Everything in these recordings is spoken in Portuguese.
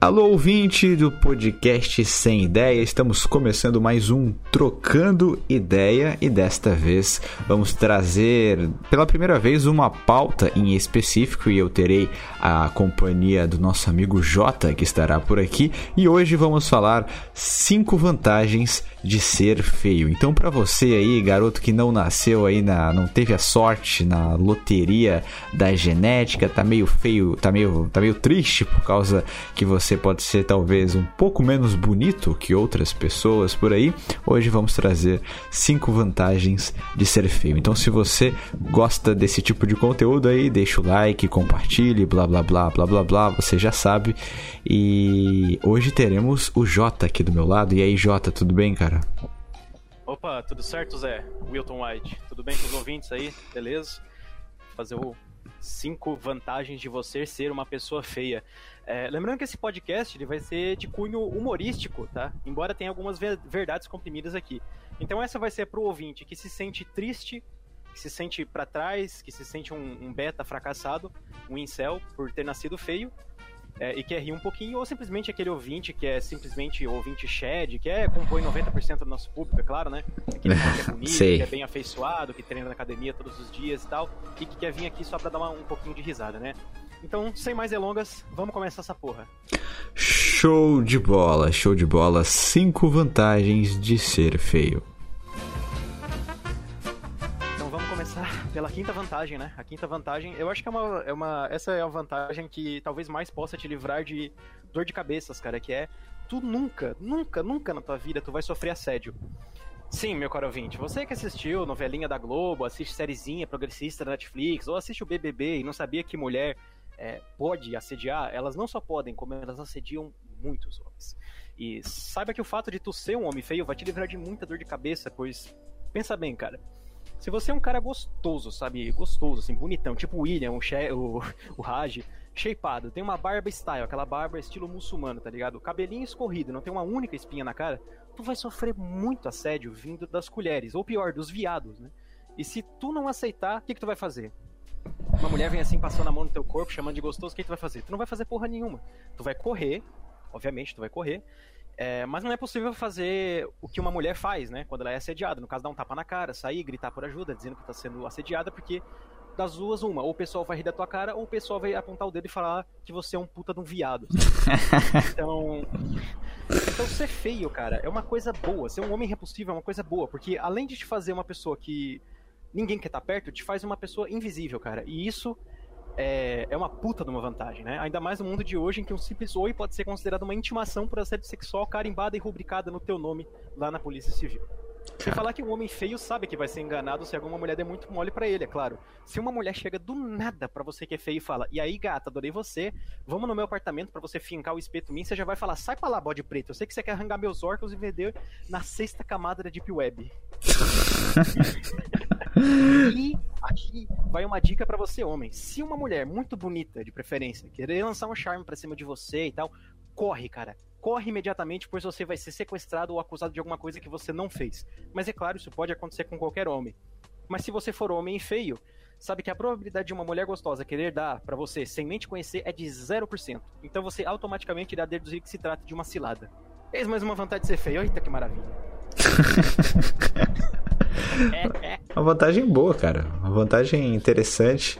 Alô, ouvinte do podcast Sem Ideia, estamos começando mais um Trocando Ideia e desta vez vamos trazer pela primeira vez uma pauta em específico e eu terei a companhia do nosso amigo Jota que estará por aqui e hoje vamos falar cinco vantagens de ser feio. Então, para você aí, garoto que não nasceu aí na, não teve a sorte na loteria da genética, tá meio feio, tá meio, tá meio triste por causa que você pode ser talvez um pouco menos bonito que outras pessoas por aí. Hoje vamos trazer cinco vantagens de ser feio. Então, se você gosta desse tipo de conteúdo aí, deixa o like, compartilhe, blá blá blá blá blá blá, você já sabe. E hoje teremos o Jota aqui do meu lado. E aí, Jota, tudo bem, cara? Opa, tudo certo, Zé? Wilton White. Tudo bem com os ouvintes aí? Beleza? Fazer o cinco vantagens de você ser uma pessoa feia. É, lembrando que esse podcast ele vai ser de cunho humorístico, tá? Embora tenha algumas verdades comprimidas aqui. Então essa vai ser pro ouvinte que se sente triste, que se sente para trás, que se sente um, um beta fracassado, um incel por ter nascido feio é, e quer rir um pouquinho, ou simplesmente aquele ouvinte que é simplesmente ouvinte shed, que é, compõe 90% do nosso público, é claro, né? Aquele que é bonito, que é bem afeiçoado, que treina na academia todos os dias e tal, e que quer vir aqui só pra dar uma, um pouquinho de risada, né? Então, sem mais delongas, vamos começar essa porra. Show de bola, show de bola. Cinco vantagens de ser feio. pela quinta vantagem, né? A quinta vantagem, eu acho que é uma, é uma. Essa é a vantagem que talvez mais possa te livrar de dor de cabeças, cara, que é tu nunca, nunca, nunca na tua vida tu vai sofrer assédio. Sim, meu caro ouvinte, você que assistiu novelinha da Globo, assiste sériezinha progressista da Netflix, ou assiste o BBB e não sabia que mulher é, pode assediar, elas não só podem, como elas assediam muitos homens. E saiba que o fato de tu ser um homem feio vai te livrar de muita dor de cabeça, pois pensa bem, cara. Se você é um cara gostoso, sabe? Gostoso, assim, bonitão, tipo o William, o, che o, o Raj, shapeado, tem uma barba style, aquela barba estilo muçulmano, tá ligado? Cabelinho escorrido, não tem uma única espinha na cara, tu vai sofrer muito assédio vindo das colheres, ou pior, dos viados, né? E se tu não aceitar, o que, que tu vai fazer? Uma mulher vem assim, passando a mão no teu corpo, chamando de gostoso, o que, tu vai fazer? Tu não vai fazer porra nenhuma. Tu vai correr, obviamente, tu vai correr, é, mas não é possível fazer o que uma mulher faz, né? Quando ela é assediada. No caso, dar um tapa na cara, sair, gritar por ajuda, dizendo que está sendo assediada, porque das duas, uma. Ou o pessoal vai rir da tua cara, ou o pessoal vai apontar o dedo e falar que você é um puta de um viado. então. Então, ser feio, cara, é uma coisa boa. Ser um homem repulsivo é uma coisa boa, porque além de te fazer uma pessoa que ninguém quer estar tá perto, te faz uma pessoa invisível, cara. E isso é, é uma puta de uma vantagem, né? Ainda mais no mundo de hoje em que um simples oi pode ser considerado uma intimação por assédio sexual carimbada e rubricada no teu nome lá na Polícia Civil. Sem falar que um homem feio sabe que vai ser enganado se alguma mulher der muito mole para ele, é claro. Se uma mulher chega do nada para você que é feio e fala: "E aí, gata, adorei você. Vamos no meu apartamento para você fincar o espeto em mim", você já vai falar: "Sai pra lá, bode preto. Eu sei que você quer arrancar meus órgãos e vender na sexta camada da deep web". e aqui vai uma dica para você, homem. Se uma mulher muito bonita, de preferência, querer lançar um charme pra cima de você e tal, corre, cara. Corre imediatamente, pois você vai ser sequestrado ou acusado de alguma coisa que você não fez. Mas é claro, isso pode acontecer com qualquer homem. Mas se você for homem feio, sabe que a probabilidade de uma mulher gostosa querer dar para você sem nem te conhecer é de 0%. Então você automaticamente irá deduzir que se trata de uma cilada. Eis mais uma vantagem de ser feio. Eita que maravilha. uma vantagem boa, cara. Uma vantagem interessante,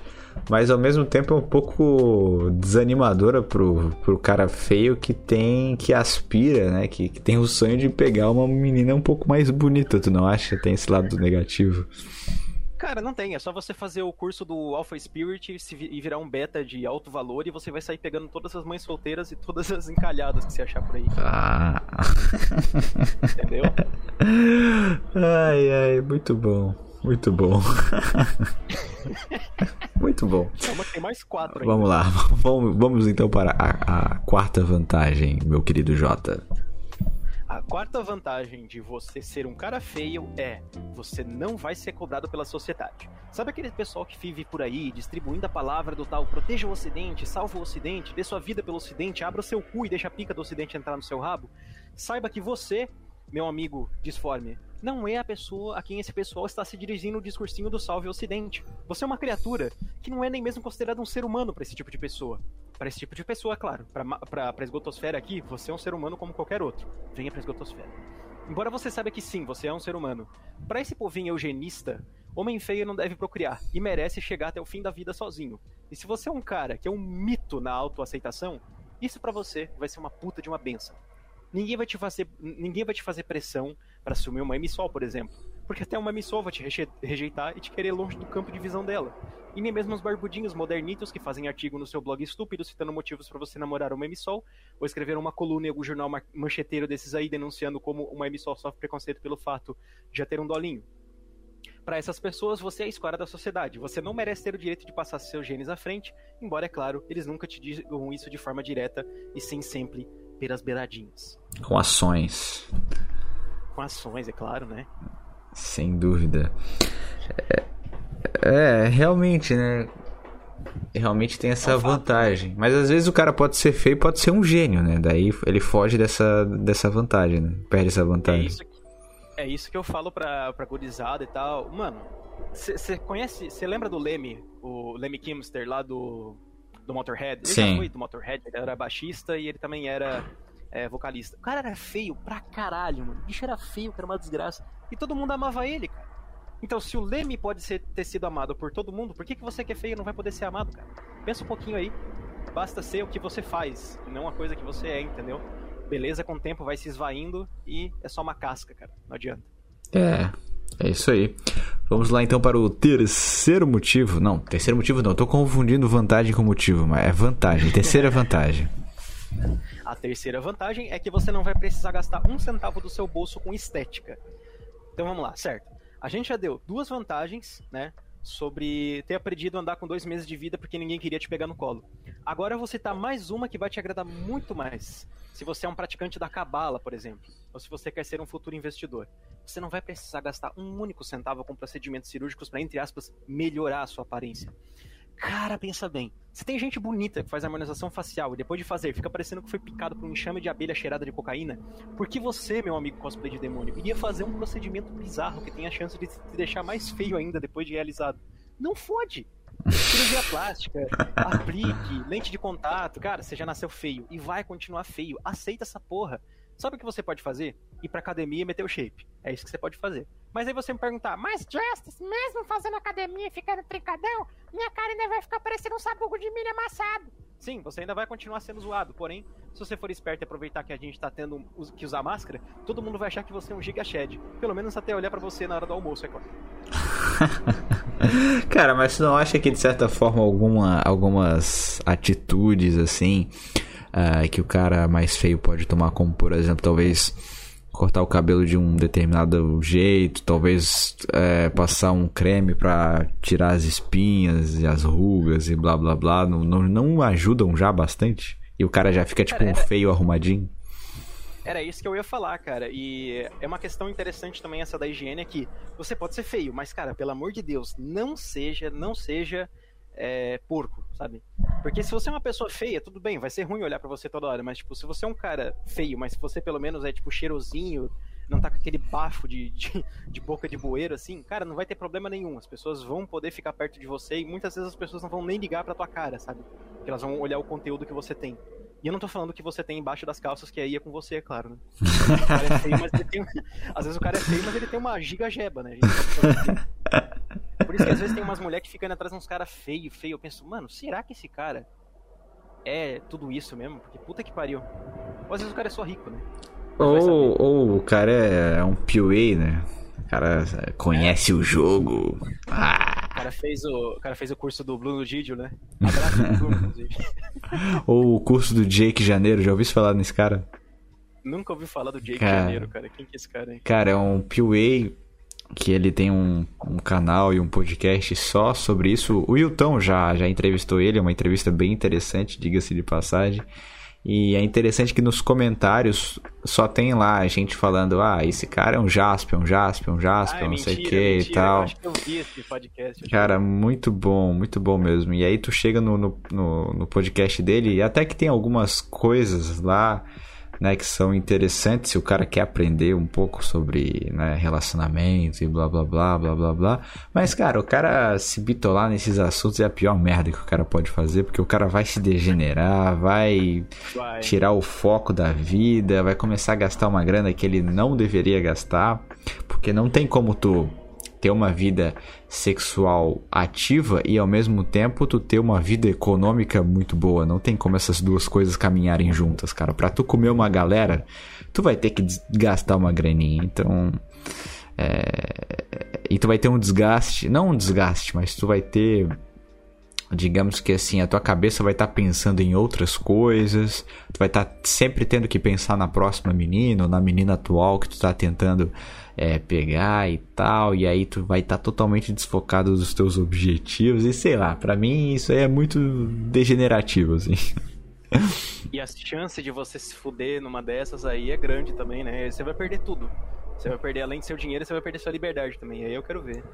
mas ao mesmo tempo é um pouco desanimadora pro, pro cara feio que tem, que aspira, né? Que, que tem o sonho de pegar uma menina um pouco mais bonita, tu não acha? Tem esse lado negativo. Cara, não tem. É só você fazer o curso do Alpha Spirit e virar um beta de alto valor e você vai sair pegando todas as mães solteiras e todas as encalhadas que você achar por aí. Ah. Entendeu? Ai, ai, muito bom. Muito bom. muito bom. Não, tem mais quatro ainda. Vamos lá. Vamos, vamos então para a, a quarta vantagem, meu querido Jota. A quarta vantagem de você ser um cara feio é você não vai ser cobrado pela sociedade. Sabe aquele pessoal que vive por aí distribuindo a palavra do tal proteja o ocidente, salva o ocidente, dê sua vida pelo ocidente, abra seu cu e deixa a pica do ocidente entrar no seu rabo? Saiba que você, meu amigo disforme, não é a pessoa a quem esse pessoal está se dirigindo o discursinho do salve ocidente. Você é uma criatura que não é nem mesmo considerada um ser humano para esse tipo de pessoa. Para esse tipo de pessoa, claro. Para a esgotosfera aqui, você é um ser humano como qualquer outro. Venha para a esgotosfera. Embora você saiba que sim, você é um ser humano. Para esse povinho eugenista, homem feio não deve procriar e merece chegar até o fim da vida sozinho. E se você é um cara que é um mito na autoaceitação, isso para você vai ser uma puta de uma benção. Ninguém vai te fazer, ninguém vai te fazer pressão para assumir uma emissol, por exemplo. Porque até uma emissol vai te rejeitar e te querer longe do campo de visão dela. E nem mesmo os barbudinhos modernitos que fazem artigo no seu blog estúpido citando motivos para você namorar uma emissol, ou escrever uma coluna em algum jornal mancheteiro desses aí denunciando como uma emissol sofre preconceito pelo fato de já ter um dolinho. Para essas pessoas, você é a escória da sociedade. Você não merece ter o direito de passar seus genes à frente, embora, é claro, eles nunca te digam isso de forma direta e sim sempre pelas beiradinhas. Com ações. Com ações, é claro, né? Sem dúvida. É, é realmente, né? Realmente tem essa é um vantagem. Mas às vezes o cara pode ser feio pode ser um gênio, né? Daí ele foge dessa, dessa vantagem, né? Perde essa vantagem. É isso que, é isso que eu falo pra, pra gurizada e tal. Mano, você conhece. Você lembra do Leme, o Leme Kimster lá do do Motorhead. Ele Sim. já foi do Motorhead, ele era baixista e ele também era é, vocalista. O cara era feio pra caralho, mano. O bicho era feio, que era uma desgraça. E todo mundo amava ele, cara. Então, se o Leme pode ser, ter sido amado por todo mundo, por que, que você que é feio não vai poder ser amado, cara? Pensa um pouquinho aí. Basta ser o que você faz, e não a coisa que você é, entendeu? Beleza, com o tempo vai se esvaindo e é só uma casca, cara. Não adianta. É, é isso aí. Vamos lá então para o terceiro motivo. Não, terceiro motivo não, estou confundindo vantagem com motivo, mas é vantagem. Terceira vantagem. A terceira vantagem é que você não vai precisar gastar um centavo do seu bolso com estética. Então vamos lá, certo? A gente já deu duas vantagens, né? Sobre ter aprendido a andar com dois meses de vida porque ninguém queria te pegar no colo. Agora eu vou citar mais uma que vai te agradar muito mais. Se você é um praticante da cabala, por exemplo, ou se você quer ser um futuro investidor você não vai precisar gastar um único centavo com procedimentos cirúrgicos para, entre aspas, melhorar a sua aparência. Cara, pensa bem. Se tem gente bonita que faz harmonização facial e depois de fazer fica parecendo que foi picado por um enxame de abelha cheirada de cocaína, por que você, meu amigo cosplay de demônio, iria fazer um procedimento bizarro que tem a chance de te deixar mais feio ainda depois de realizado? Não fode! Cirurgia plástica, aplique, lente de contato, cara, você já nasceu feio e vai continuar feio. Aceita essa porra. Sabe o que você pode fazer? Ir pra academia e meter o shape. É isso que você pode fazer. Mas aí você me perguntar, mas Justice, mesmo fazendo academia e ficando trincadão, minha cara ainda vai ficar parecendo um sabugo de milho amassado. Sim, você ainda vai continuar sendo zoado, porém, se você for esperto e aproveitar que a gente tá tendo que usar máscara, todo mundo vai achar que você é um giga shed. Pelo menos até olhar para você na hora do almoço, é claro. Cara, mas você não acha que de certa forma alguma, algumas atitudes assim uh, que o cara mais feio pode tomar, como por exemplo, talvez cortar o cabelo de um determinado jeito, talvez é, passar um creme para tirar as espinhas e as rugas e blá blá blá, não, não, não ajudam já bastante? E o cara já fica tipo um feio arrumadinho? Era isso que eu ia falar, cara. E é uma questão interessante também essa da higiene aqui. Você pode ser feio, mas, cara, pelo amor de Deus, não seja, não seja é, porco, sabe? Porque se você é uma pessoa feia, tudo bem, vai ser ruim olhar para você toda hora, mas tipo, se você é um cara feio, mas se você pelo menos é tipo cheirosinho, não tá com aquele bafo de, de, de, boca de bueiro assim, cara, não vai ter problema nenhum. As pessoas vão poder ficar perto de você e muitas vezes as pessoas não vão nem ligar pra tua cara, sabe? Porque elas vão olhar o conteúdo que você tem. E eu não tô falando que você tem embaixo das calças, que aí é com você, é claro, né? É feio, tem... Às vezes o cara é feio, mas ele tem uma giga jeba, né? Por isso que às vezes tem umas mulheres que ficam atrás de uns caras feio, feio. Eu penso, mano, será que esse cara é tudo isso mesmo? Porque puta que pariu. Ou às vezes o cara é só rico, né? Ou, ou o cara é, é um PUA, né? O cara conhece é. o jogo. Ah. O cara fez o, o cara fez o curso do Bruno Gidio, né? Abraço Bruno, inclusive. Ou o curso do Jake Janeiro, já ouviu falar nesse cara? Nunca ouvi falar do Jake cara, Janeiro, cara. Quem que é esse cara aí? Cara, é um PUA que ele tem um, um canal e um podcast só sobre isso. O Wilton já, já entrevistou ele, é uma entrevista bem interessante, diga-se de passagem. E é interessante que nos comentários só tem lá a gente falando: ah, esse cara é um Jaspion, um Jaspion, um Jaspion, ah, é não sei o que e tal. Eu acho que eu vi esse podcast. Cara, muito bom, muito bom mesmo. E aí tu chega no, no, no, no podcast dele e até que tem algumas coisas lá né, que são interessantes se o cara quer aprender um pouco sobre né, relacionamento e blá blá blá blá blá blá. Mas, cara, o cara se bitolar nesses assuntos é a pior merda que o cara pode fazer, porque o cara vai se degenerar, vai, vai. tirar o foco da vida, vai começar a gastar uma grana que ele não deveria gastar, porque não tem como tu ter uma vida sexual ativa e ao mesmo tempo tu ter uma vida econômica muito boa. Não tem como essas duas coisas caminharem juntas, cara. Pra tu comer uma galera, tu vai ter que gastar uma graninha. Então. É... E tu vai ter um desgaste. Não um desgaste, mas tu vai ter digamos que assim, a tua cabeça vai estar tá pensando em outras coisas, tu vai estar tá sempre tendo que pensar na próxima menina ou na menina atual que tu tá tentando é, pegar e tal, e aí tu vai estar tá totalmente desfocado dos teus objetivos, e sei lá, para mim isso aí é muito degenerativo, assim. E a chance de você se fuder numa dessas aí é grande também, né? Você vai perder tudo. Você vai perder, além de seu dinheiro, você vai perder sua liberdade também. Aí eu quero ver.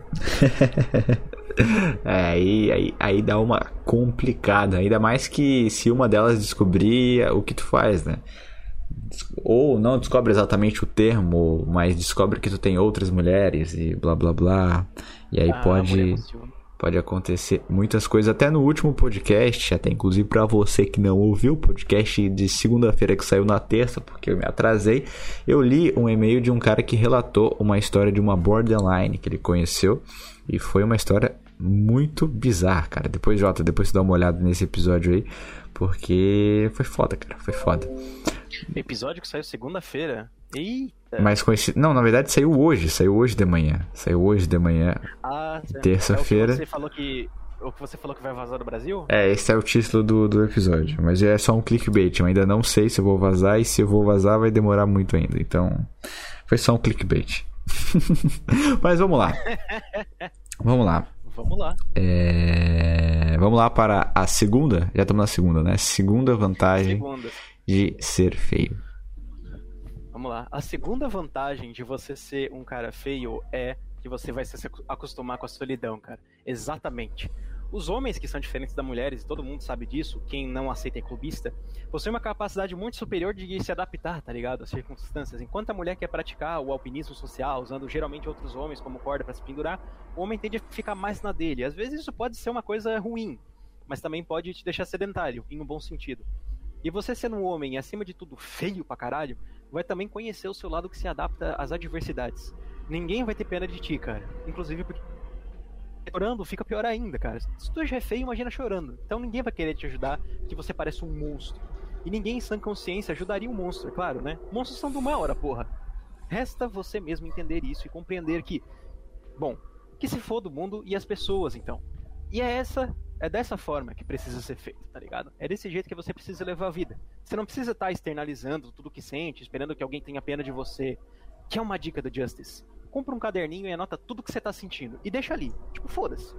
é, aí, aí, aí dá uma complicada. Ainda mais que se uma delas descobrir o que tu faz, né? Ou não descobre exatamente o termo, mas descobre que tu tem outras mulheres e blá blá blá. E aí ah, pode pode acontecer muitas coisas. Até no último podcast, até inclusive para você que não ouviu, o podcast de segunda-feira que saiu na terça, porque eu me atrasei, eu li um e-mail de um cara que relatou uma história de uma borderline que ele conheceu e foi uma história muito bizarra, cara. Depois, Jota, depois você dá uma olhada nesse episódio aí, porque foi foda, cara, foi foda. Episódio que saiu segunda-feira. Eita. Conhecido. Não, na verdade saiu hoje. Saiu hoje de manhã. Saiu hoje de manhã. Ah, terça-feira. É você falou que. O que você falou que vai vazar do Brasil? É, esse é o título do, do episódio. Mas é só um clickbait. Eu ainda não sei se eu vou vazar. E se eu vou vazar, vai demorar muito ainda. Então. Foi só um clickbait. mas vamos lá. vamos lá. Vamos lá. É... Vamos lá para a segunda. Já estamos na segunda, né? Segunda vantagem. Segunda de ser feio? Vamos lá. A segunda vantagem de você ser um cara feio é que você vai se acostumar com a solidão, cara. Exatamente. Os homens que são diferentes das mulheres, e todo mundo sabe disso, quem não aceita é clubista, possuem uma capacidade muito superior de se adaptar, tá ligado? Às circunstâncias. Enquanto a mulher quer praticar o alpinismo social, usando geralmente outros homens como corda para se pendurar, o homem tende a ficar mais na dele. Às vezes isso pode ser uma coisa ruim, mas também pode te deixar sedentário, em um bom sentido. E você sendo um homem, acima de tudo, feio pra caralho, vai também conhecer o seu lado que se adapta às adversidades. Ninguém vai ter pena de ti, cara. Inclusive porque chorando fica pior ainda, cara. Se tu já é feio, imagina chorando. Então ninguém vai querer te ajudar, que você parece um monstro. E ninguém em sã consciência ajudaria um monstro, é claro, né? Monstros são do mal, ora porra. Resta você mesmo entender isso e compreender que, bom, que se for do mundo e as pessoas, então. E é essa é dessa forma que precisa ser feito, tá ligado? É desse jeito que você precisa levar a vida. Você não precisa estar tá externalizando tudo que sente, esperando que alguém tenha pena de você. Que é uma dica do Justice. Compra um caderninho e anota tudo que você tá sentindo. E deixa ali. Tipo, foda-se.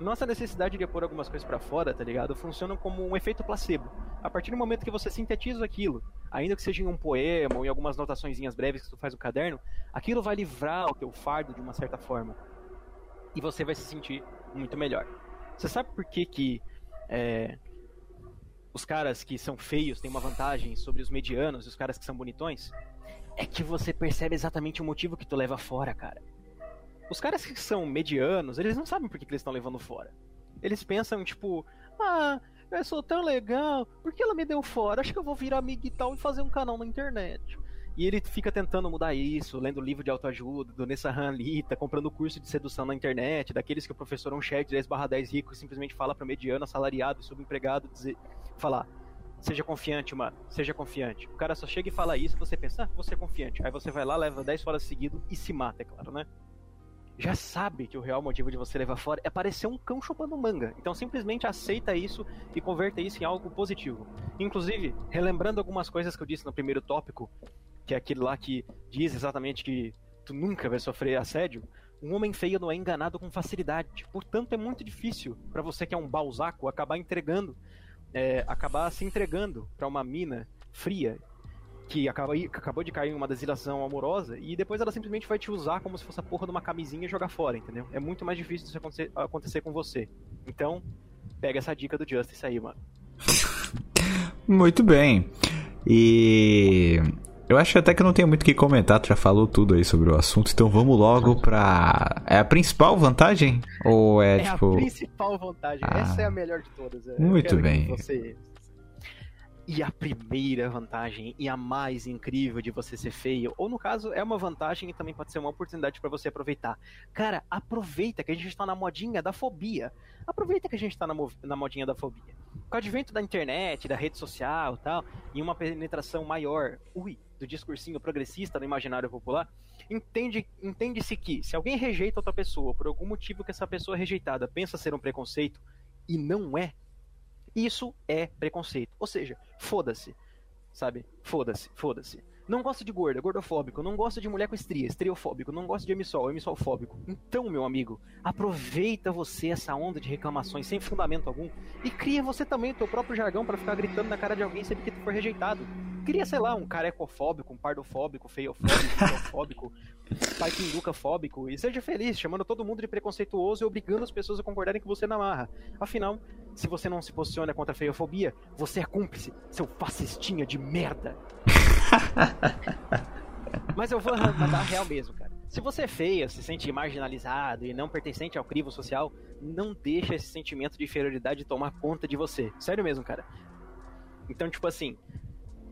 Nossa necessidade de pôr algumas coisas para fora, tá ligado? Funciona como um efeito placebo. A partir do momento que você sintetiza aquilo, ainda que seja em um poema ou em algumas notaçõezinhas breves que tu faz no caderno, aquilo vai livrar o teu fardo de uma certa forma. E você vai se sentir muito melhor. Você sabe por que que é, os caras que são feios têm uma vantagem sobre os medianos e os caras que são bonitões? É que você percebe exatamente o motivo que tu leva fora, cara. Os caras que são medianos, eles não sabem por que, que eles estão levando fora. Eles pensam, tipo, ah, eu sou tão legal, por que ela me deu fora? Acho que eu vou virar amigo e tal e fazer um canal na internet. E ele fica tentando mudar isso, lendo livro de autoajuda, do Nessa Hanlita, comprando curso de sedução na internet, daqueles que o professor é um de 10 barra 10 rico simplesmente fala para mediano, assalariado, subempregado, dizer, falar, seja confiante, mano, seja confiante. O cara só chega e fala isso, você pensa, ah, você é confiante. Aí você vai lá, leva 10 horas seguido e se mata, é claro, né? Já sabe que o real motivo de você levar fora é parecer um cão chupando manga. Então simplesmente aceita isso e converta isso em algo positivo. Inclusive, relembrando algumas coisas que eu disse no primeiro tópico, que é aquele lá que diz exatamente que tu nunca vai sofrer assédio, um homem feio não é enganado com facilidade. Portanto, é muito difícil para você que é um balzaco acabar entregando, é, acabar se entregando para uma mina fria que acabou de cair em uma desilação amorosa e depois ela simplesmente vai te usar como se fosse a porra de uma camisinha e jogar fora, entendeu? É muito mais difícil isso acontecer, acontecer com você. Então, pega essa dica do Justice aí, mano. Muito bem. E eu acho até que não tem muito o que comentar, tu já falou tudo aí sobre o assunto, então vamos logo pra. É a principal vantagem? Ou é, é tipo. a principal vantagem. Ah, Essa é a melhor de todas. Eu muito bem. Você... E a primeira vantagem e a mais incrível de você ser feio, ou no caso, é uma vantagem e também pode ser uma oportunidade para você aproveitar. Cara, aproveita que a gente está na modinha da fobia. Aproveita que a gente está na, na modinha da fobia. Com o advento da internet, da rede social tal, e uma penetração maior, ui, do discursinho progressista no imaginário popular, entende, entende-se que se alguém rejeita outra pessoa por algum motivo que essa pessoa rejeitada pensa ser um preconceito e não é, isso é preconceito. Ou seja, foda-se. Sabe? Foda-se, foda-se. Não gosto de gorda, gordofóbico. Não gosto de mulher com estria, estriofóbico. Não gosto de emissol, emissolfóbico. Então, meu amigo, aproveita você essa onda de reclamações sem fundamento algum e cria você também o teu próprio jargão para ficar gritando na cara de alguém sempre que tu for rejeitado. Cria, sei lá, um carecofóbico, um pardofóbico, feiofóbico, feiofóbico, paiquinducafóbico e seja feliz, chamando todo mundo de preconceituoso e obrigando as pessoas a concordarem que você na marra. Afinal, se você não se posiciona contra a feiofobia, você é cúmplice, seu fascistinha de merda. Mas eu vou mandar real mesmo, cara. Se você é feia, se sente marginalizado e não pertencente ao crivo social, não deixa esse sentimento de inferioridade tomar conta de você. Sério mesmo, cara. Então, tipo assim,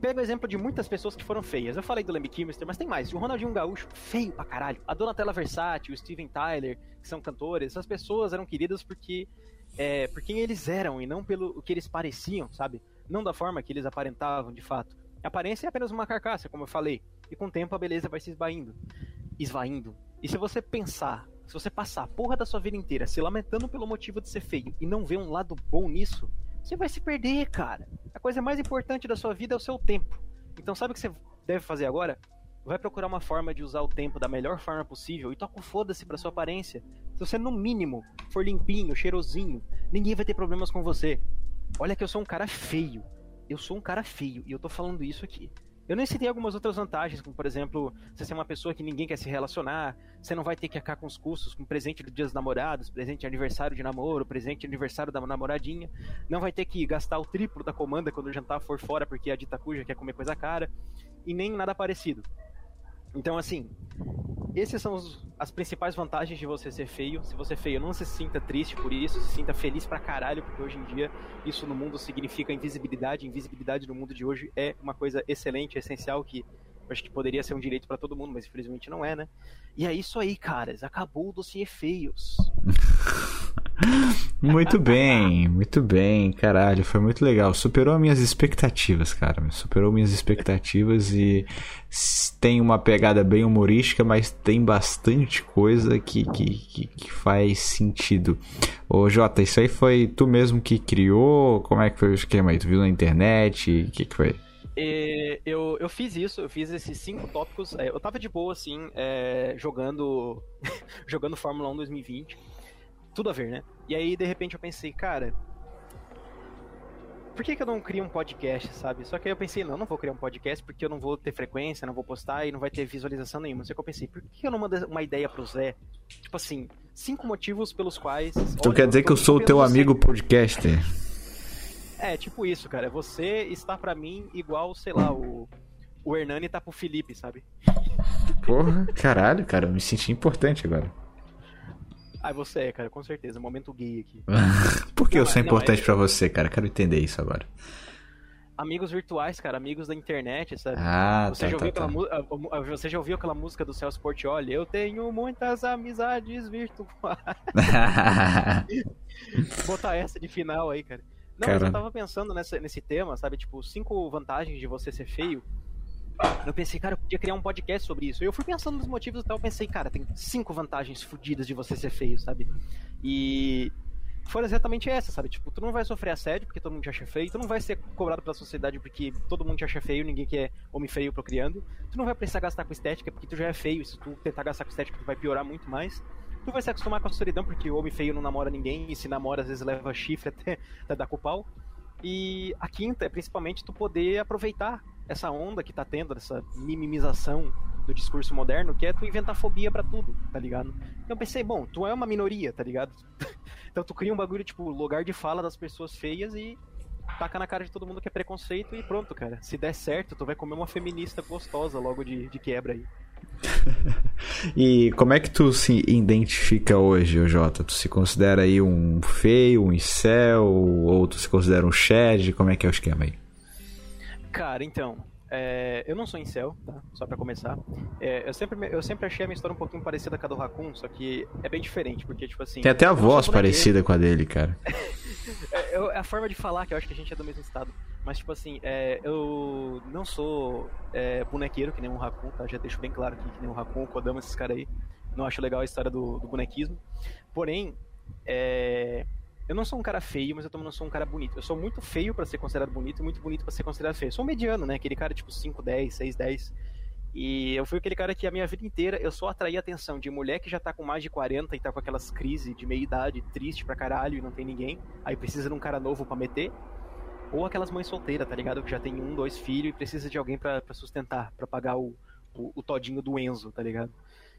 pega o exemplo de muitas pessoas que foram feias. Eu falei do Lemmy Kilmister, mas tem mais. O Ronaldinho Gaúcho, feio pra caralho. A Donatella Versace, o Steven Tyler, que são cantores. Essas pessoas eram queridas porque é, por quem eles eram e não pelo que eles pareciam, sabe? Não da forma que eles aparentavam, de fato. A aparência é apenas uma carcaça, como eu falei. E com o tempo a beleza vai se esvaindo. Esvaindo. E se você pensar, se você passar a porra da sua vida inteira se lamentando pelo motivo de ser feio e não ver um lado bom nisso, você vai se perder, cara. A coisa mais importante da sua vida é o seu tempo. Então sabe o que você deve fazer agora? Vai procurar uma forma de usar o tempo da melhor forma possível e toca o foda-se pra sua aparência. Se você, no mínimo, for limpinho, cheirosinho, ninguém vai ter problemas com você. Olha que eu sou um cara feio. Eu sou um cara feio e eu tô falando isso aqui. Eu nem citei algumas outras vantagens, como por exemplo, você ser uma pessoa que ninguém quer se relacionar, você não vai ter que arcar com os custos, com presente do dia dos namorados, presente de aniversário de namoro, presente de aniversário da namoradinha, não vai ter que gastar o triplo da comanda quando o jantar for fora porque a dita cuja quer comer coisa cara, e nem nada parecido. Então, assim, esses são os, as principais vantagens de você ser feio. Se você é feio, não se sinta triste por isso, se sinta feliz pra caralho, porque hoje em dia isso no mundo significa invisibilidade. Invisibilidade no mundo de hoje é uma coisa excelente, essencial, que eu acho que poderia ser um direito para todo mundo, mas infelizmente não é, né? E é isso aí, caras. Acabou o dossiê feios. muito bem, muito bem, caralho, foi muito legal. Superou minhas expectativas, cara. Superou minhas expectativas e tem uma pegada bem humorística, mas tem bastante coisa que, que, que, faz sentido. Ô Jota, isso aí foi tu mesmo que criou? Como é que foi o esquema aí? Tu viu na internet? O que, que foi? Eu, eu fiz isso, eu fiz esses cinco tópicos. É, eu tava de boa, assim, é, jogando jogando Fórmula 1 2020 tudo a ver, né? E aí, de repente, eu pensei, cara, por que, que eu não crio um podcast, sabe? Só que aí eu pensei, não, não vou criar um podcast porque eu não vou ter frequência, não vou postar e não vai ter visualização nenhuma. Só que eu pensei, por que eu não mando uma ideia pro Zé? Tipo assim, cinco motivos pelos quais. Tu olha, quer dizer que eu sou o teu amigo podcaster? É, tipo isso, cara. Você está para mim igual, sei lá, o. O Hernani tá pro Felipe, sabe? Porra, caralho, cara, eu me senti importante agora. Ah, você é, cara, com certeza. Momento gay aqui. Por que não, eu sou não, importante é... para você, cara? Quero entender isso agora. Amigos virtuais, cara, amigos da internet, sabe? Ah, você, tá, já ouviu tá, aquela tá. você já ouviu aquela música do Celso Portioli? Eu tenho muitas amizades virtuais. Botar essa de final aí, cara. Não, cara... mas eu tava pensando nessa, nesse tema, sabe? Tipo, cinco vantagens de você ser feio. Eu pensei, cara, eu podia criar um podcast sobre isso. Eu fui pensando nos motivos e tal, eu pensei, cara, tem cinco vantagens fodidas de você ser feio, sabe? E foram exatamente essa, sabe? Tipo, tu não vai sofrer assédio porque todo mundo te acha feio, tu não vai ser cobrado pela sociedade porque todo mundo te acha feio, ninguém quer homem feio procriando. Tu não vai precisar gastar com estética porque tu já é feio, e se tu tentar gastar com estética tu vai piorar muito mais. Tu vai se acostumar com a solidão porque o homem feio não namora ninguém e se namora às vezes leva chifre até, até dar com o pau. E a quinta é principalmente tu poder aproveitar essa onda que tá tendo, essa minimização do discurso moderno, que é tu inventar fobia para tudo, tá ligado? Então pensei, bom, tu é uma minoria, tá ligado? então tu cria um bagulho tipo lugar de fala das pessoas feias e taca na cara de todo mundo que é preconceito e pronto, cara. Se der certo, tu vai comer uma feminista gostosa logo de, de quebra aí. e como é que tu se identifica hoje, Jota? Tu se considera aí um feio, um incel, ou tu se considera um shed? Como é que é o esquema aí? Cara, então, é, eu não sou incel, tá? Só pra começar. É, eu, sempre, eu sempre achei a minha história um pouquinho parecida com a do Raccoon, só que é bem diferente, porque, tipo assim... Tem até a voz parecida com a dele, cara. é, é, a forma de falar que eu acho que a gente é do mesmo estado. Mas, tipo assim, é, eu não sou é, bonequeiro, que nem um Raccoon, tá? Já deixo bem claro aqui, que nem um Raccoon, Kodama, esses caras aí. Não acho legal a história do, do bonequismo. Porém, é, eu não sou um cara feio, mas eu também não sou um cara bonito. Eu sou muito feio para ser considerado bonito e muito bonito para ser considerado feio. Eu sou um mediano, né? Aquele cara tipo 5, 10, 6, 10. E eu fui aquele cara que a minha vida inteira eu só atraí atenção de mulher que já tá com mais de 40 e tá com aquelas crises de meia idade, triste pra caralho e não tem ninguém. Aí precisa de um cara novo para meter. Ou aquelas mães solteiras, tá ligado? Que já tem um, dois filhos e precisa de alguém para sustentar, para pagar o, o, o, todinho do Enzo, tá ligado?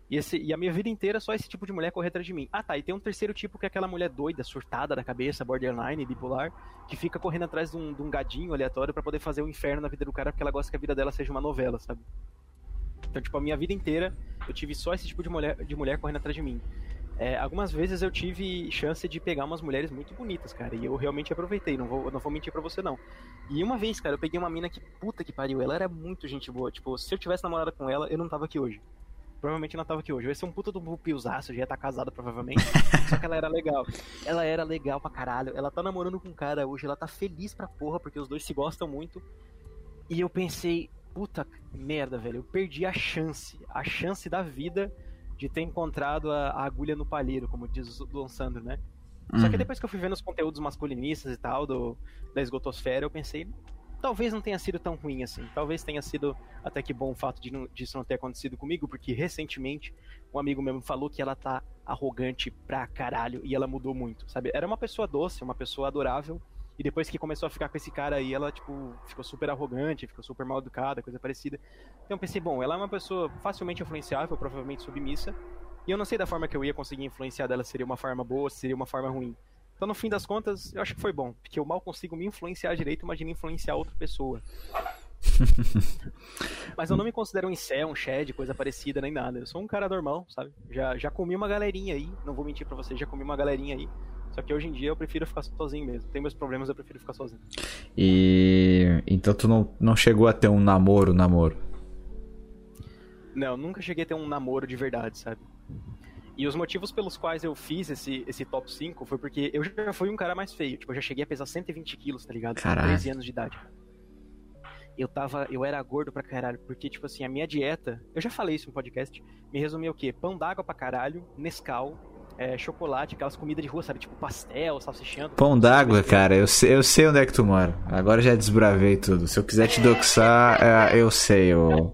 E, esse, e a minha vida inteira só esse tipo de mulher correr atrás de mim. Ah, tá. E tem um terceiro tipo que é aquela mulher doida, surtada da cabeça, borderline, bipolar, que fica correndo atrás de um, de um gadinho aleatório para poder fazer o um inferno na vida do cara porque ela gosta que a vida dela seja uma novela, sabe? Então, tipo, a minha vida inteira eu tive só esse tipo de mulher, de mulher correndo atrás de mim. É, algumas vezes eu tive chance de pegar umas mulheres muito bonitas, cara, e eu realmente aproveitei, não vou, não vou mentir pra você não. E uma vez, cara, eu peguei uma mina que puta que pariu, ela era muito gente boa, tipo, se eu tivesse namorado com ela, eu não tava aqui hoje provavelmente não tava aqui hoje. Eu ia ser um puta do piosaço, já ia estar tá casada provavelmente. Só que ela era legal. Ela era legal pra caralho. Ela tá namorando com um cara hoje, ela tá feliz pra porra, porque os dois se gostam muito. E eu pensei, puta merda, velho, eu perdi a chance, a chance da vida de ter encontrado a, a agulha no palheiro, como diz o Don Sandro, né? Só que uhum. depois que eu fui vendo os conteúdos masculinistas e tal, do, da esgotosfera, eu pensei, talvez não tenha sido tão ruim assim. Talvez tenha sido até que bom o fato de não, disso não ter acontecido comigo, porque recentemente um amigo meu falou que ela tá arrogante pra caralho e ela mudou muito, sabe? Era uma pessoa doce, uma pessoa adorável, e depois que começou a ficar com esse cara aí, ela, tipo, ficou super arrogante, ficou super mal educada, coisa parecida. Então eu pensei, bom, ela é uma pessoa facilmente influenciável, provavelmente submissa, e eu não sei da forma que eu ia conseguir influenciar dela, seria uma forma boa, seria uma forma ruim. Então, no fim das contas, eu acho que foi bom, porque eu mal consigo me influenciar direito, imagina influenciar outra pessoa. Mas eu não me considero um incel, um shed, coisa parecida, nem nada. Eu sou um cara normal, sabe? Já, já comi uma galerinha aí, não vou mentir pra você, já comi uma galerinha aí. Só que hoje em dia eu prefiro ficar sozinho mesmo. Tem meus problemas, eu prefiro ficar sozinho. E. Então tu não, não chegou a ter um namoro, namoro? Não, nunca cheguei a ter um namoro de verdade, sabe? E os motivos pelos quais eu fiz esse, esse top 5 foi porque eu já fui um cara mais feio. Tipo, eu já cheguei a pesar 120 quilos, tá ligado? Com 13 anos de idade. Eu tava. Eu era gordo pra caralho. Porque, tipo assim, a minha dieta. Eu já falei isso no podcast. Me resumia o quê? Pão d'água pra caralho, Nescau, é, chocolate, aquelas comidas de rua, sabe? Tipo pastel, salsichando. Pão d'água, cara, eu sei, eu sei onde é que tu mora. Agora já desbravei tudo. Se eu quiser te doxar, é, eu sei, o,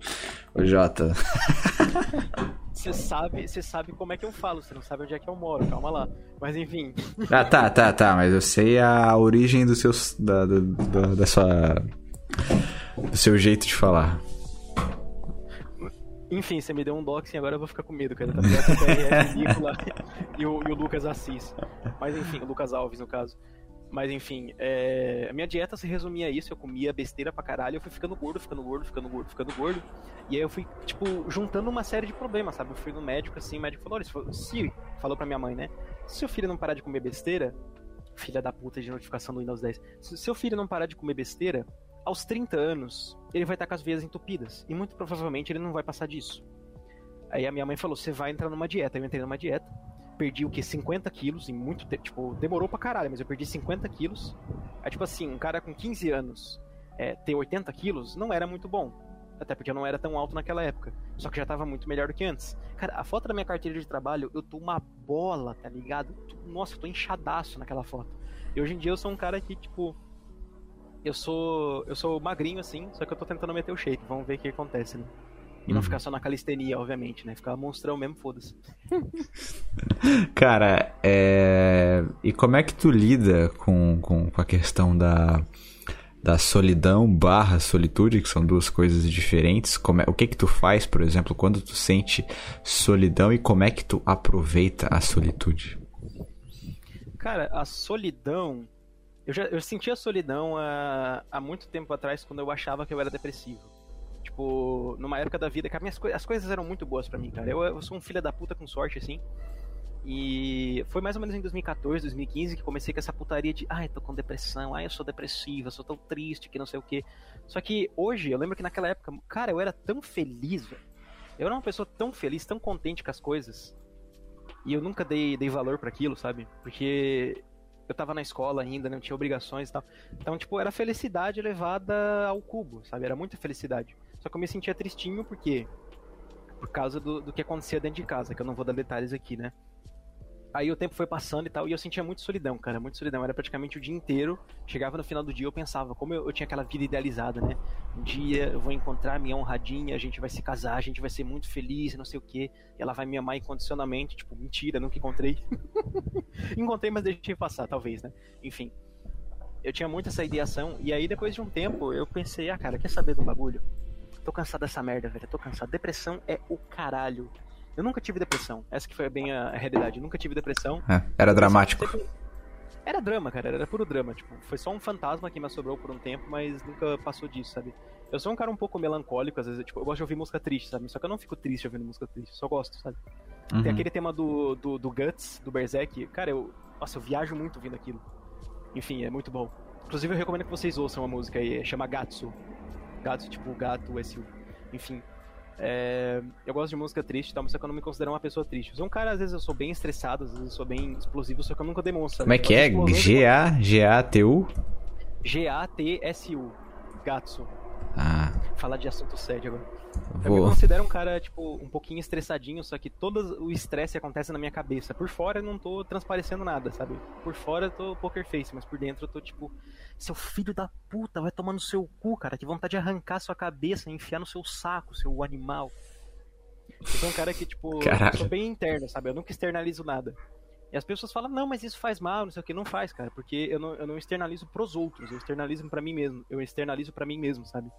o Jota. Você sabe, você sabe como é que eu falo, você não sabe onde é que eu moro, calma lá. Mas enfim. Ah, tá, tá, tá, mas eu sei a origem do seu. da, da, da sua. do seu jeito de falar. Enfim, você me deu um doxing, agora eu vou ficar com medo, cara. Tá e, o, e o Lucas Assis. Mas enfim, o Lucas Alves, no caso. Mas enfim, é... a minha dieta se resumia a isso, eu comia besteira pra caralho, eu fui ficando gordo, ficando gordo, ficando gordo, ficando gordo. E aí eu fui, tipo, juntando uma série de problemas, sabe? Eu fui no médico assim, o médico falou, olha, se falou pra minha mãe, né? Se seu filho não parar de comer besteira, filha da puta de notificação do Windows 10, se seu filho não parar de comer besteira, aos 30 anos, ele vai estar com as veias entupidas. E muito provavelmente ele não vai passar disso. Aí a minha mãe falou: você vai entrar numa dieta. Eu entrei numa dieta perdi o que? 50 quilos em muito tempo. Tipo, demorou pra caralho, mas eu perdi 50 quilos. É tipo assim, um cara com 15 anos é, ter 80 quilos não era muito bom. Até porque eu não era tão alto naquela época. Só que já tava muito melhor do que antes. Cara, a foto da minha carteira de trabalho, eu tô uma bola, tá ligado? Nossa, eu tô inchadaço naquela foto. E hoje em dia eu sou um cara que, tipo. Eu sou. Eu sou magrinho assim, só que eu tô tentando meter o shape. Vamos ver o que acontece, né? E não uhum. ficar só na calistenia, obviamente, né? Ficar monstrão mesmo, foda-se. Cara, é... e como é que tu lida com, com, com a questão da, da solidão barra solitude, que são duas coisas diferentes? Como é... O que que tu faz, por exemplo, quando tu sente solidão e como é que tu aproveita a solitude? Cara, a solidão Eu já eu sentia solidão há, há muito tempo atrás, quando eu achava que eu era depressivo. Tipo, numa época da vida que as, minhas, as coisas eram muito boas para mim, cara. Eu, eu sou um filho da puta com sorte, assim. E foi mais ou menos em 2014, 2015 que comecei com essa putaria de ai, tô com depressão, ai, eu sou depressiva, sou tão triste que não sei o que. Só que hoje, eu lembro que naquela época, cara, eu era tão feliz, velho. Eu era uma pessoa tão feliz, tão contente com as coisas. E eu nunca dei, dei valor para aquilo, sabe? Porque eu tava na escola ainda, não tinha obrigações e tal. Então, tipo, era felicidade elevada ao cubo, sabe? Era muita felicidade. Só que eu me sentia tristinho porque. Por causa do, do que acontecia dentro de casa, que eu não vou dar detalhes aqui, né? Aí o tempo foi passando e tal, e eu sentia muito solidão, cara, muito solidão. Era praticamente o dia inteiro. Chegava no final do dia, eu pensava, como eu, eu tinha aquela vida idealizada, né? Um dia eu vou encontrar minha honradinha, a gente vai se casar, a gente vai ser muito feliz, não sei o quê. E ela vai me amar incondicionalmente. Tipo, mentira, nunca encontrei. encontrei, mas deixei passar, talvez, né? Enfim. Eu tinha muito essa ideação, e aí depois de um tempo eu pensei, ah, cara, quer saber do bagulho? Tô cansado dessa merda, velho, tô cansado. Depressão é o caralho. Eu nunca tive depressão. Essa que foi bem a, realidade. Eu nunca tive depressão. É, era dramático. Era drama, cara. Era puro drama. Tipo, foi só um fantasma que me assobrou por um tempo, mas nunca passou disso, sabe? Eu sou um cara um pouco melancólico, às vezes. Tipo, eu gosto de ouvir música triste, sabe? Só que eu não fico triste ouvindo música triste. Só gosto, sabe? Uhum. Tem aquele tema do, do, do Guts, do Berserk. Cara, eu. Nossa, eu viajo muito ouvindo aquilo. Enfim, é muito bom. Inclusive, eu recomendo que vocês ouçam a música aí. Chama Gatsu. Gatsu, tipo, gato, SU. Enfim. É, eu gosto de música triste, tá? mas só que eu não me considero uma pessoa triste. Eu sou um cara, às vezes eu sou bem estressado, às vezes eu sou bem explosivo, só que eu nunca demonstro. Como é que é? G-A-G-A-T-U? G-A-T-S-U. Gatsu. Ah. Falar de assunto sério agora. Vou... Eu me considero um cara, tipo, um pouquinho estressadinho, só que todo o estresse acontece na minha cabeça. Por fora eu não tô transparecendo nada, sabe? Por fora eu tô poker face, mas por dentro eu tô, tipo, seu filho da puta, vai tomar no seu cu, cara. Que vontade de arrancar sua cabeça e enfiar no seu saco, seu animal. Eu sou um cara que, tipo, eu sou bem interno, sabe? Eu nunca externalizo nada. E as pessoas falam, não, mas isso faz mal, não sei o que. Não faz, cara, porque eu não, eu não externalizo pros outros, eu externalizo para mim mesmo. Eu externalizo para mim mesmo, sabe?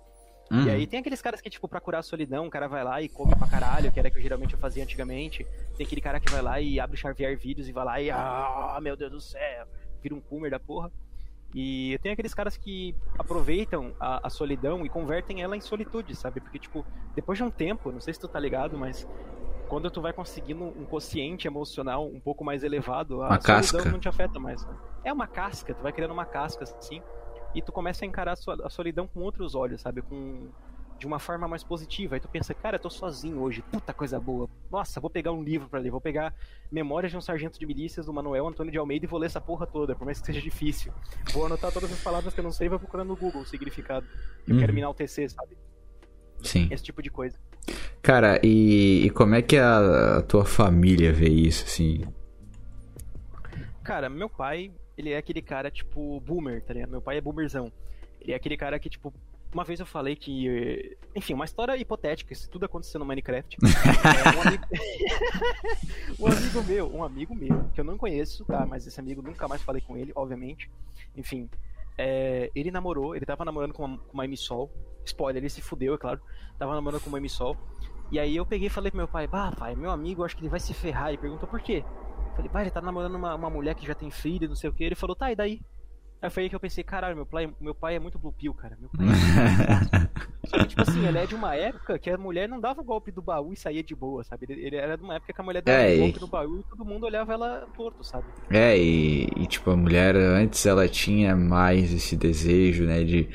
Uhum. E aí tem aqueles caras que, tipo, pra curar a solidão, o cara vai lá e come pra caralho, que era que eu, geralmente eu fazia antigamente. Tem aquele cara que vai lá e abre charviar vídeos e vai lá e, ah, meu Deus do céu, vira um coomer da porra. E tem aqueles caras que aproveitam a, a, solidão e convertem ela em solitude, sabe? Porque, tipo, depois de um tempo, não sei se tu tá ligado, mas quando tu vai conseguindo um quociente emocional um pouco mais elevado, a uma solidão casca. não te afeta mais. Né? É uma casca, tu vai criando uma casca, assim, e tu começa a encarar a, solidão com outros olhos, sabe? Com de uma forma mais positiva. Aí tu pensa, cara, eu tô sozinho hoje, puta coisa boa. Nossa, vou pegar um livro para ler, vou pegar Memórias de um Sargento de Milícias do Manuel Antônio de Almeida e vou ler essa porra toda, por mais que seja difícil. Vou anotar todas as palavras que eu não sei e vou procurando no Google o significado. Eu uhum. quero me enaltecer, sabe? Sim. Esse tipo de coisa. Cara, e, e como é que a, a tua família vê isso, assim? Cara, meu pai, ele é aquele cara, tipo, boomer, tá ligado? Meu pai é boomerzão. Ele é aquele cara que, tipo, uma vez eu falei que. Enfim, uma história hipotética, isso tudo aconteceu no Minecraft. é, um, amigo... um amigo meu, um amigo meu, que eu não conheço, tá? Mas esse amigo nunca mais falei com ele, obviamente. Enfim. É, ele namorou, ele tava namorando com uma, com uma emissol. Spoiler, ele se fudeu, é claro. Tava namorando com uma emissol. E aí eu peguei e falei pro meu pai, bah, pai, meu amigo, acho que ele vai se ferrar. E perguntou por quê? Falei, pai, ele tá namorando uma, uma mulher que já tem filho, não sei o que. Ele falou, tá, e daí? Aí foi aí que eu pensei, caralho, meu pai, meu pai é muito blue pill, cara. Meu pai é... Que, tipo assim, ele é de uma época que a mulher não dava o golpe do baú e saía de boa, sabe? Ele, ele era de uma época que a mulher dava é, o golpe e... do baú e todo mundo olhava ela torto, sabe? É, e, e, tipo, a mulher antes ela tinha mais esse desejo, né, de,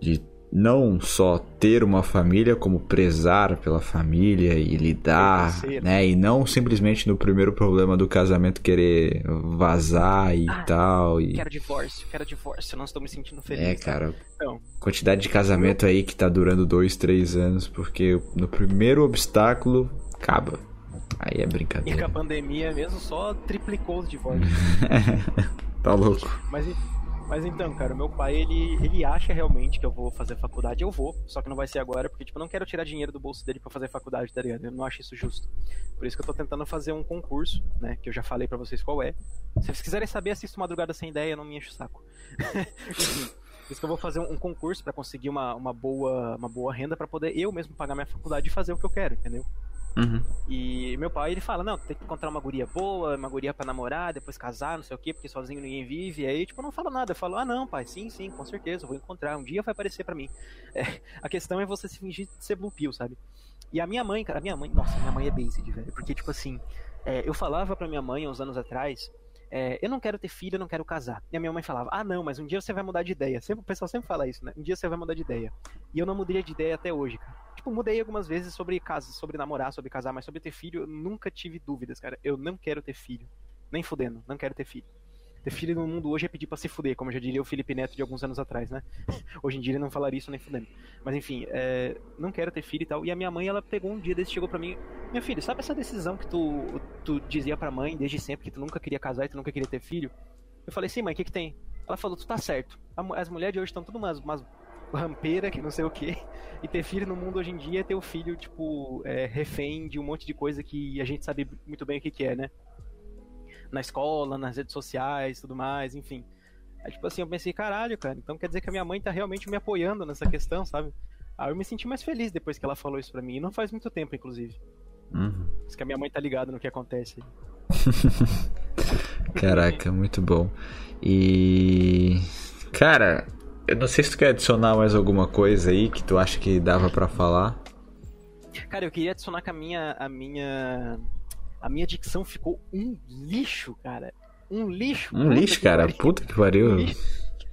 de não só ter uma família, como prezar pela família e lidar, né? E não simplesmente no primeiro problema do casamento querer vazar e ah, tal. E... Quero divórcio, quero divórcio, não estou me sentindo feliz. É, cara. Então, quantidade de casamento aí que tá durando dois, três anos, porque no primeiro obstáculo acaba. Aí é brincadeira. E com a pandemia mesmo só triplicou os divórcios. tá louco. Mas mas então, cara, meu pai, ele, ele acha realmente que eu vou fazer faculdade, eu vou, só que não vai ser agora, porque, tipo, eu não quero tirar dinheiro do bolso dele para fazer faculdade, tá ligado? Eu não acho isso justo. Por isso que eu tô tentando fazer um concurso, né, que eu já falei para vocês qual é. Se vocês quiserem saber, assista Madrugada Sem Ideia, não me enche o saco. Enfim, por isso que eu vou fazer um, concurso para conseguir uma, uma, boa, uma boa renda para poder eu mesmo pagar minha faculdade e fazer o que eu quero, entendeu? Uhum. E meu pai, ele fala, não, tem que encontrar uma guria boa, uma guria pra namorar, depois casar, não sei o quê, porque sozinho ninguém vive. E aí, tipo, eu não falo nada. Eu falo, ah, não, pai, sim, sim, com certeza, vou encontrar. Um dia vai aparecer pra mim. É, a questão é você se fingir de ser blue pill, sabe? E a minha mãe, cara, a minha mãe, nossa, minha mãe é based, velho. Porque, tipo assim, é, eu falava pra minha mãe, uns anos atrás, é, eu não quero ter filho, eu não quero casar. E a minha mãe falava, ah, não, mas um dia você vai mudar de ideia. Sempre, o pessoal sempre fala isso, né? Um dia você vai mudar de ideia. E eu não mudei de ideia até hoje, cara. Tipo, mudei algumas vezes sobre casa, sobre namorar, sobre casar, mas sobre ter filho, eu nunca tive dúvidas, cara. Eu não quero ter filho. Nem fudendo, não quero ter filho. Ter filho no mundo hoje é pedir pra se fuder, como já diria o Felipe Neto de alguns anos atrás, né? Hoje em dia ele não falaria isso nem fudendo. Mas enfim, é, não quero ter filho e tal. E a minha mãe, ela pegou um dia desse chegou pra mim: Meu filho, sabe essa decisão que tu, tu dizia pra mãe desde sempre que tu nunca queria casar e tu nunca queria ter filho? Eu falei: Sim, mãe, o que que tem? Ela falou: Tu tá certo. As mulheres de hoje estão tudo umas, umas rampeira, que não sei o que. E ter filho no mundo hoje em dia é ter o filho, tipo, é, refém de um monte de coisa que a gente sabe muito bem o que, que é, né? Na escola, nas redes sociais, tudo mais, enfim. Aí, tipo assim, eu pensei, caralho, cara, então quer dizer que a minha mãe tá realmente me apoiando nessa questão, sabe? Aí eu me senti mais feliz depois que ela falou isso pra mim. E não faz muito tempo, inclusive. Uhum. Diz que a minha mãe tá ligada no que acontece. Caraca, muito bom. E. Cara, eu não sei se tu quer adicionar mais alguma coisa aí que tu acha que dava para falar. Cara, eu queria adicionar que a minha, a minha, a minha dicção ficou um lixo, cara. Um lixo. Um lixo, cara. Pariu. Puta que pariu. Um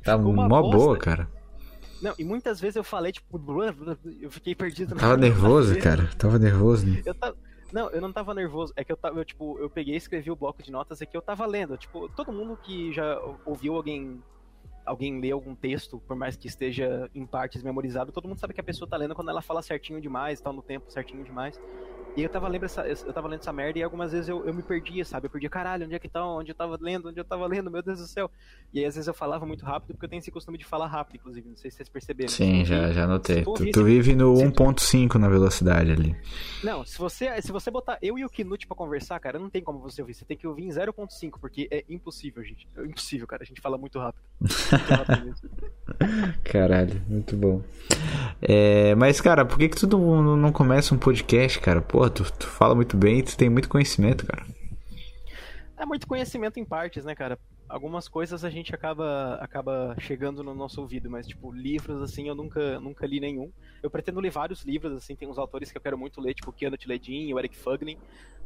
tá mó bosta. boa, cara. Não, e muitas vezes eu falei, tipo, eu fiquei perdido. Tava nervoso, cara. Tava nervoso. Né? Eu tava... Não, eu não tava nervoso. É que eu tava, eu, tipo, eu peguei e escrevi o bloco de notas aqui, eu tava lendo. Tipo, todo mundo que já ouviu alguém alguém lê algum texto, por mais que esteja em partes memorizado, todo mundo sabe que a pessoa tá lendo quando ela fala certinho demais, tá no tempo certinho demais. E eu tava lendo essa, eu tava lendo essa merda e algumas vezes eu, eu me perdia, sabe? Eu perdia, caralho, onde é que tá? Onde eu tava lendo? Onde eu tava lendo? Meu Deus do céu. E aí às vezes eu falava muito rápido, porque eu tenho esse costume de falar rápido, inclusive. Não sei se vocês perceberam. Sim, já, já notei. Tu, tu, vive no 1.5 na velocidade ali. Não, se você, se você botar eu e o Knut pra conversar, cara, não tem como você ouvir. Você tem que ouvir em 0.5, porque é impossível, gente. É impossível, cara. A gente fala muito rápido. Caralho, muito bom. É, mas, cara, por que, que tu não, começa um podcast, cara? Pô, tu, tu fala muito bem tu tem muito conhecimento, cara. É muito conhecimento em partes, né, cara? algumas coisas a gente acaba acaba chegando no nosso ouvido, mas tipo, livros assim eu nunca nunca li nenhum. Eu pretendo ler vários livros assim, tem uns autores que eu quero muito ler, tipo Keanu Tledin o Eric Fuglin,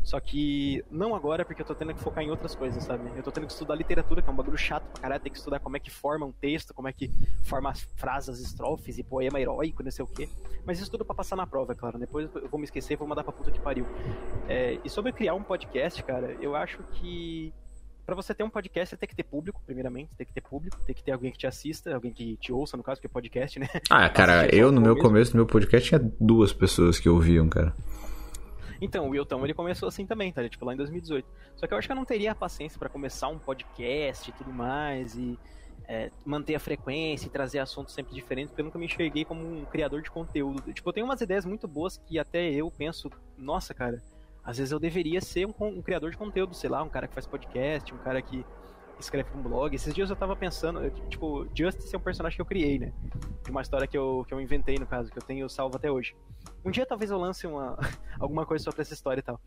só que não agora porque eu tô tendo que focar em outras coisas, sabe? Eu tô tendo que estudar literatura, que é um bagulho chato pra caralho, tem que estudar como é que forma um texto, como é que forma as frases, estrofes e poema heróico, não sei o quê. Mas isso tudo pra passar na prova, é claro. Depois eu vou me esquecer e vou mandar pra puta que pariu. É, e sobre criar um podcast, cara, eu acho que para você ter um podcast, você tem que ter público, primeiramente, tem que ter público, tem que ter alguém que te assista, alguém que te ouça, no caso, que é podcast, né? Ah, cara, eu no meu mesmo. começo do meu podcast tinha duas pessoas que ouviam, cara. Então, o Wilton, ele começou assim também, tá? Tipo, lá em 2018. Só que eu acho que eu não teria a paciência para começar um podcast e tudo mais, e é, manter a frequência e trazer assuntos sempre diferentes, porque eu nunca me enxerguei como um criador de conteúdo. Tipo, eu tenho umas ideias muito boas que até eu penso, nossa, cara, às vezes eu deveria ser um, um, criador de conteúdo, sei lá, um cara que faz podcast, um cara que escreve um blog. Esses dias eu tava pensando, tipo, Justice é um personagem que eu criei, né? De uma história que eu, que eu inventei, no caso, que eu tenho salvo até hoje. Um dia talvez eu lance uma, alguma coisa sobre essa história e tal.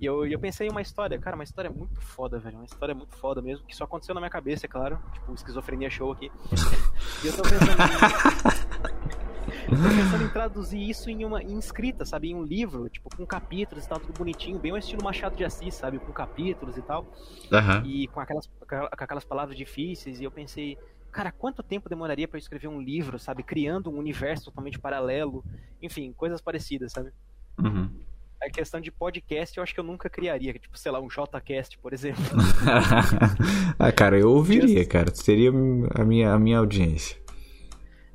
E eu, eu pensei em uma história, cara, uma história muito foda, velho. Uma história muito foda mesmo, que só aconteceu na minha cabeça, é claro. Tipo, esquizofrenia show aqui. e eu tô pensando. Tô pensando em traduzir isso em uma em escrita, sabe? Em um livro, tipo, com capítulos e tal, tudo bonitinho, bem o estilo Machado de Assis, sabe? Com capítulos e tal. Uhum. E com aquelas, com aquelas palavras difíceis. E eu pensei, cara, quanto tempo demoraria para escrever um livro, sabe? Criando um universo totalmente paralelo. Enfim, coisas parecidas, sabe? Uhum. A questão de podcast eu acho que eu nunca criaria, tipo, sei lá, um JCast, por exemplo. ah, cara, eu ouviria, cara. Seria a minha, a minha audiência.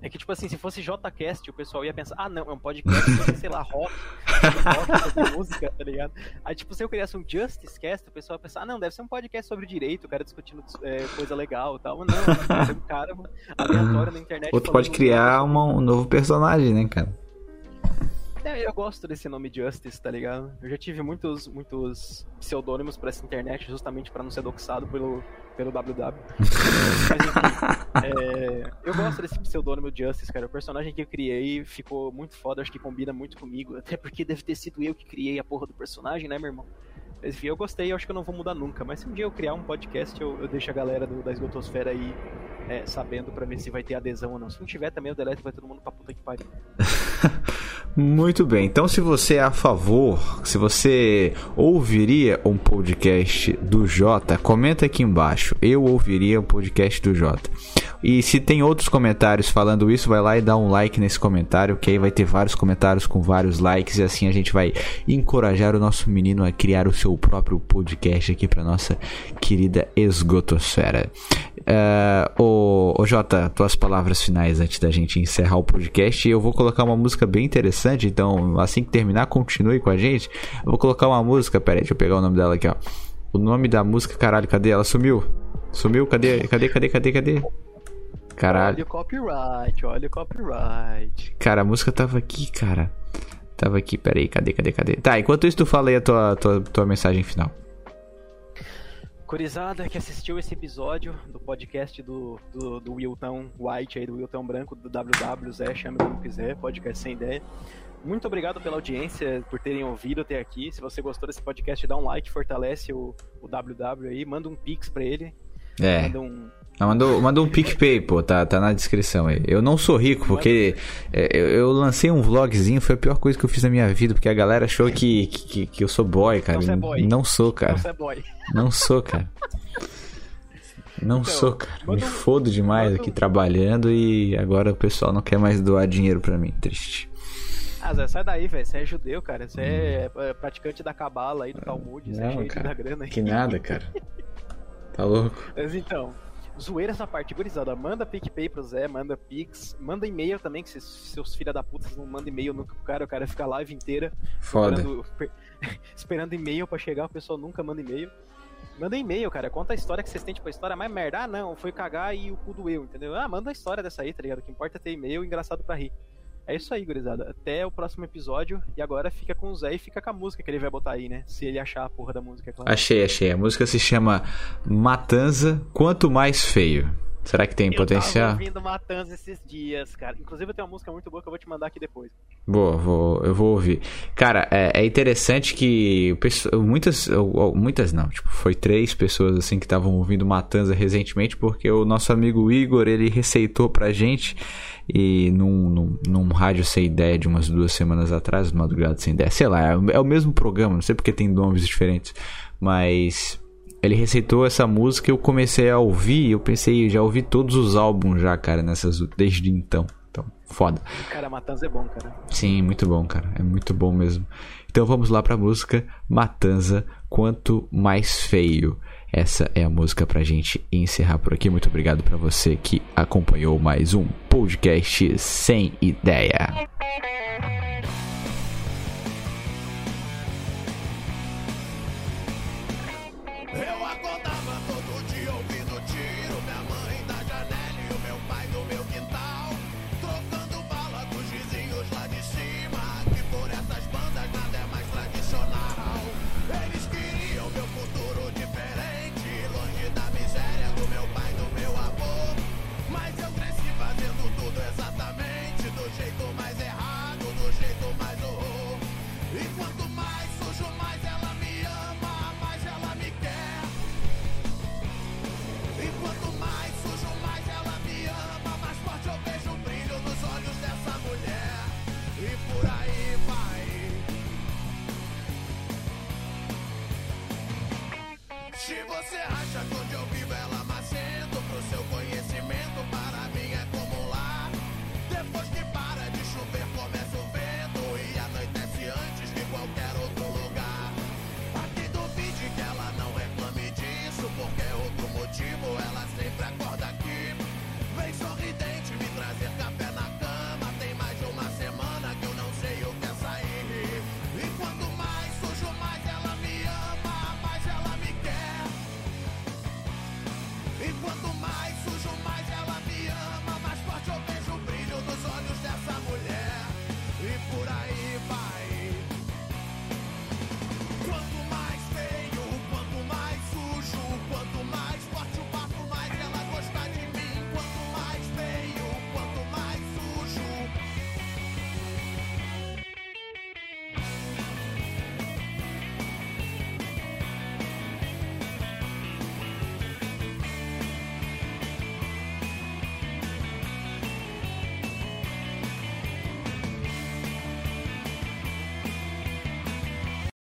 É que, tipo assim, se fosse JCast, o pessoal ia pensar, ah, não, é um podcast, sei lá, rock, rock sobre música, tá ligado? Aí, tipo, se eu criasse um Justice Cast, o pessoal ia pensar, ah, não, deve ser um podcast sobre direito, o cara discutindo é, coisa legal e tal. Mas não, deve ser um cara aleatório na internet. Outro pode criar uma, um novo personagem, né, cara? É, eu gosto desse nome Justice, tá ligado? Eu já tive muitos, muitos pseudônimos pra essa internet, justamente para não ser doxado pelo, pelo WW. Mas enfim, é, eu gosto desse pseudônimo Justice, cara. O personagem que eu criei ficou muito foda, acho que combina muito comigo. Até porque deve ter sido eu que criei a porra do personagem, né, meu irmão? Enfim, eu gostei, eu acho que eu não vou mudar nunca. Mas se um dia eu criar um podcast, eu, eu deixo a galera do, da esgotosfera aí é, sabendo pra ver se vai ter adesão ou não. Se não tiver também, o delete vai todo mundo pra puta que pariu. Muito bem, então se você é a favor, se você ouviria um podcast do Jota, comenta aqui embaixo. Eu ouviria o um podcast do Jota. E se tem outros comentários falando isso, vai lá e dá um like nesse comentário, que aí vai ter vários comentários com vários likes e assim a gente vai encorajar o nosso menino a criar o seu próprio podcast aqui para nossa querida esgotosfera. Uh, ô, ô Jota, tuas palavras finais antes da gente encerrar o podcast. Eu vou colocar uma música bem interessante, então assim que terminar, continue com a gente. Eu vou colocar uma música, peraí, deixa eu pegar o nome dela aqui, ó. O nome da música, caralho, cadê? Ela sumiu? Sumiu? Cadê? Cadê? Cadê? Cadê? Cadê? Caralho. Olha o copyright, olha o copyright. Cara, a música tava aqui, cara. Tava aqui, peraí, cadê, cadê, cadê? Tá, enquanto isso tu fala aí a tua, tua, tua mensagem final. Corizada que assistiu esse episódio do podcast do, do, do Wilton White aí, do Wilton Branco, do WW, chame como quiser, podcast sem ideia. Muito obrigado pela audiência, por terem ouvido até aqui. Se você gostou desse podcast, dá um like, fortalece o, o WW aí, manda um pix pra ele. É. Manda um, não, mandou, mandou um PicPay, pô, tá, tá na descrição aí. Eu não sou rico, porque é, eu, eu, lancei um vlogzinho, foi a pior coisa que eu fiz na minha vida, porque a galera achou que, que, que eu sou boy, cara. Não, é boy. não sou, cara. Não, é boy. não sou, cara. Não então, sou, cara. Me fodo demais aqui trabalhando e agora o pessoal não quer mais doar dinheiro pra mim. Triste. Ah, Zé, sai daí, velho. Você é judeu, cara. Você é hum. praticante da cabala aí, do Talmud. Você é cara, da grana aí. Que nada, cara. Tá louco? Mas então, zoeira essa parte, gurizada. Manda PicPay pro Zé, manda Pix, manda e-mail também, que se, seus filha da puta não mandam e-mail nunca pro cara, o cara fica a live inteira Foda. esperando, esperando e-mail pra chegar, o pessoal nunca manda e-mail. Manda e-mail, cara. Conta a história que vocês têm, tipo, a história mais merda. Ah, não, foi cagar e o cu doeu, entendeu? Ah, manda a história dessa aí, tá ligado? O que importa é ter e-mail engraçado pra rir. É isso aí, gurizada. Até o próximo episódio. E agora fica com o Zé e fica com a música que ele vai botar aí, né? Se ele achar a porra da música, é claro. Achei, achei. A música se chama Matanza Quanto Mais Feio. Será que tem eu potencial? Eu tava ouvindo Matanza esses dias, cara. Inclusive eu tenho uma música muito boa que eu vou te mandar aqui depois. Boa, vou, eu vou ouvir. Cara, é, é interessante que muitas, muitas não, tipo, foi três pessoas assim que estavam ouvindo Matanza recentemente porque o nosso amigo Igor, ele receitou pra gente e num, num, num rádio sem ideia de umas duas semanas atrás, Madrugada sem ideia, sei lá, é, é o mesmo programa, não sei porque tem nomes diferentes, mas ele receitou essa música eu comecei a ouvir eu pensei, já ouvi todos os álbuns já, cara, nessas desde então. Então, foda. Cara, Matanza é bom, cara. Sim, muito bom, cara. É muito bom mesmo. Então vamos lá pra música Matanza, Quanto Mais Feio. Essa é a música pra gente encerrar por aqui. Muito obrigado para você que acompanhou mais um podcast sem ideia. Se você acha tudo